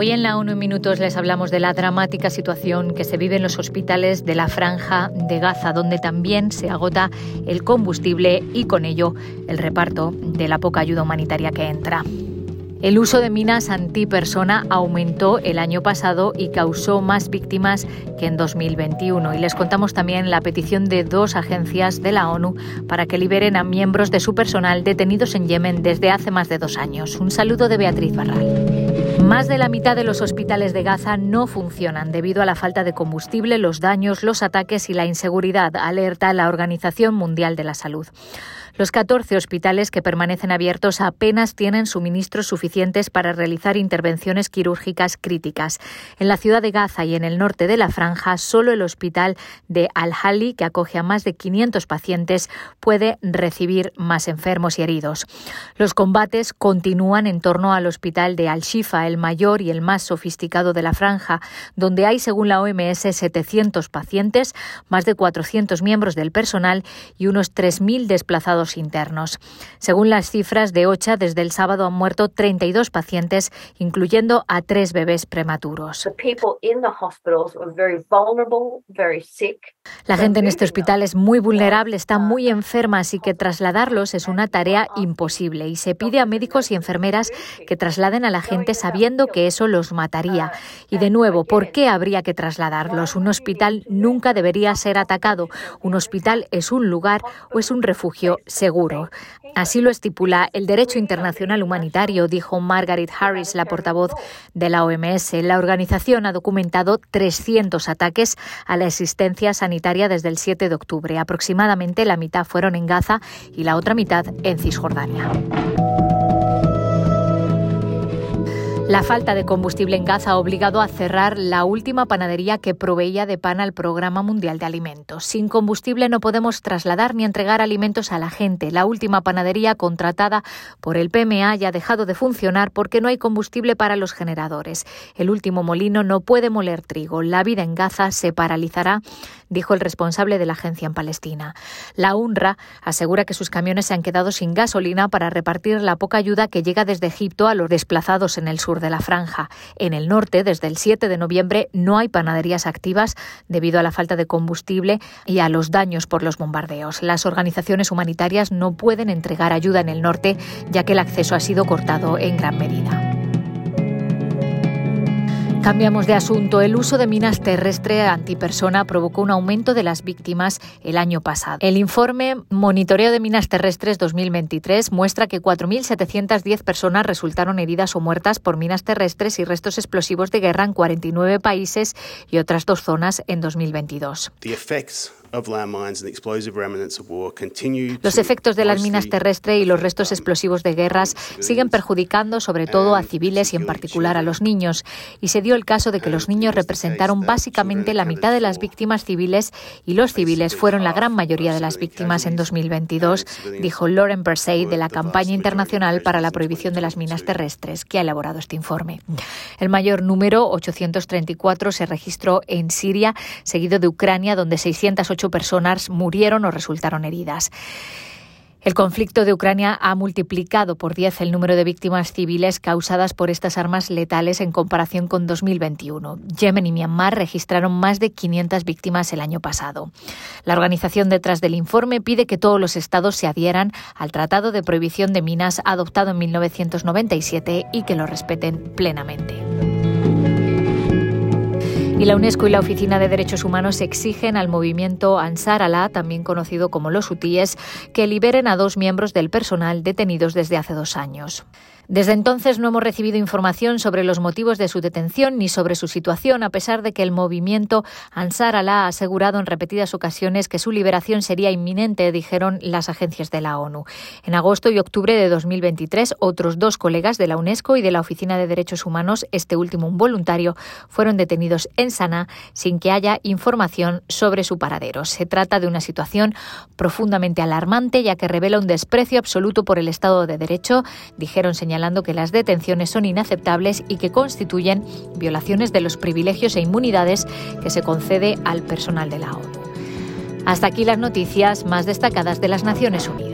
Hoy en la ONU Minutos les hablamos de la dramática situación que se vive en los hospitales de la franja de Gaza, donde también se agota el combustible y con ello el reparto de la poca ayuda humanitaria que entra. El uso de minas antipersona aumentó el año pasado y causó más víctimas que en 2021. Y les contamos también la petición de dos agencias de la ONU para que liberen a miembros de su personal detenidos en Yemen desde hace más de dos años. Un saludo de Beatriz Barral. Más de la mitad de los hospitales de Gaza no funcionan debido a la falta de combustible, los daños, los ataques y la inseguridad, alerta la Organización Mundial de la Salud. Los 14 hospitales que permanecen abiertos apenas tienen suministros suficientes para realizar intervenciones quirúrgicas críticas. En la ciudad de Gaza y en el norte de la franja, solo el hospital de Al-Hali, que acoge a más de 500 pacientes, puede recibir más enfermos y heridos. Los combates continúan en torno al hospital de Al-Shifa, el mayor y el más sofisticado de la franja, donde hay, según la OMS, 700 pacientes, más de 400 miembros del personal y unos 3.000 desplazados internos. Según las cifras de OCHA, desde el sábado han muerto 32 pacientes, incluyendo a tres bebés prematuros. La gente en este hospital es muy vulnerable, está muy enferma, así que trasladarlos es una tarea imposible y se pide a médicos y enfermeras que trasladen a la gente sabiendo que eso los mataría. Y de nuevo, ¿por qué habría que trasladarlos? Un hospital nunca debería ser atacado. Un hospital es un lugar o es un refugio seguro. Así lo estipula el derecho internacional humanitario, dijo Margaret Harris, la portavoz de la OMS. La organización ha documentado 300 ataques a la asistencia sanitaria desde el 7 de octubre. Aproximadamente la mitad fueron en Gaza y la otra mitad en Cisjordania. La falta de combustible en Gaza ha obligado a cerrar la última panadería que proveía de pan al Programa Mundial de Alimentos. Sin combustible no podemos trasladar ni entregar alimentos a la gente. La última panadería contratada por el PMA ya ha dejado de funcionar porque no hay combustible para los generadores. El último molino no puede moler trigo. La vida en Gaza se paralizará, dijo el responsable de la agencia en Palestina. La UNRWA asegura que sus camiones se han quedado sin gasolina para repartir la poca ayuda que llega desde Egipto a los desplazados en el sur de la franja. En el norte, desde el 7 de noviembre, no hay panaderías activas debido a la falta de combustible y a los daños por los bombardeos. Las organizaciones humanitarias no pueden entregar ayuda en el norte, ya que el acceso ha sido cortado en gran medida. Cambiamos de asunto. El uso de minas terrestres antipersona provocó un aumento de las víctimas el año pasado. El informe Monitoreo de Minas Terrestres 2023 muestra que 4.710 personas resultaron heridas o muertas por minas terrestres y restos explosivos de guerra en 49 países y otras dos zonas en 2022. Los efectos de las minas terrestres y los restos explosivos de guerras siguen perjudicando sobre todo a civiles y en particular a los niños. Y se dio el caso de que los niños representaron básicamente la mitad de las víctimas civiles y los civiles fueron la gran mayoría de las víctimas en 2022, dijo Lauren Persey de la Campaña Internacional para la Prohibición de las Minas Terrestres, que ha elaborado este informe. El mayor número, 834, se registró en Siria, seguido de Ucrania, donde 608 personas murieron o resultaron heridas. El conflicto de Ucrania ha multiplicado por 10 el número de víctimas civiles causadas por estas armas letales en comparación con 2021. Yemen y Myanmar registraron más de 500 víctimas el año pasado. La organización detrás del informe pide que todos los estados se adhieran al Tratado de Prohibición de Minas adoptado en 1997 y que lo respeten plenamente. Y la UNESCO y la Oficina de Derechos Humanos exigen al movimiento Ansar Allah, también conocido como los hutíes, que liberen a dos miembros del personal detenidos desde hace dos años. Desde entonces no hemos recibido información sobre los motivos de su detención ni sobre su situación, a pesar de que el movimiento Ansar Allah ha asegurado en repetidas ocasiones que su liberación sería inminente, dijeron las agencias de la ONU. En agosto y octubre de 2023, otros dos colegas de la UNESCO y de la Oficina de Derechos Humanos, este último un voluntario, fueron detenidos en Sanaa sin que haya información sobre su paradero. Se trata de una situación profundamente alarmante, ya que revela un desprecio absoluto por el Estado de Derecho, dijeron que las detenciones son inaceptables y que constituyen violaciones de los privilegios e inmunidades que se concede al personal de la ONU. Hasta aquí las noticias más destacadas de las Naciones Unidas.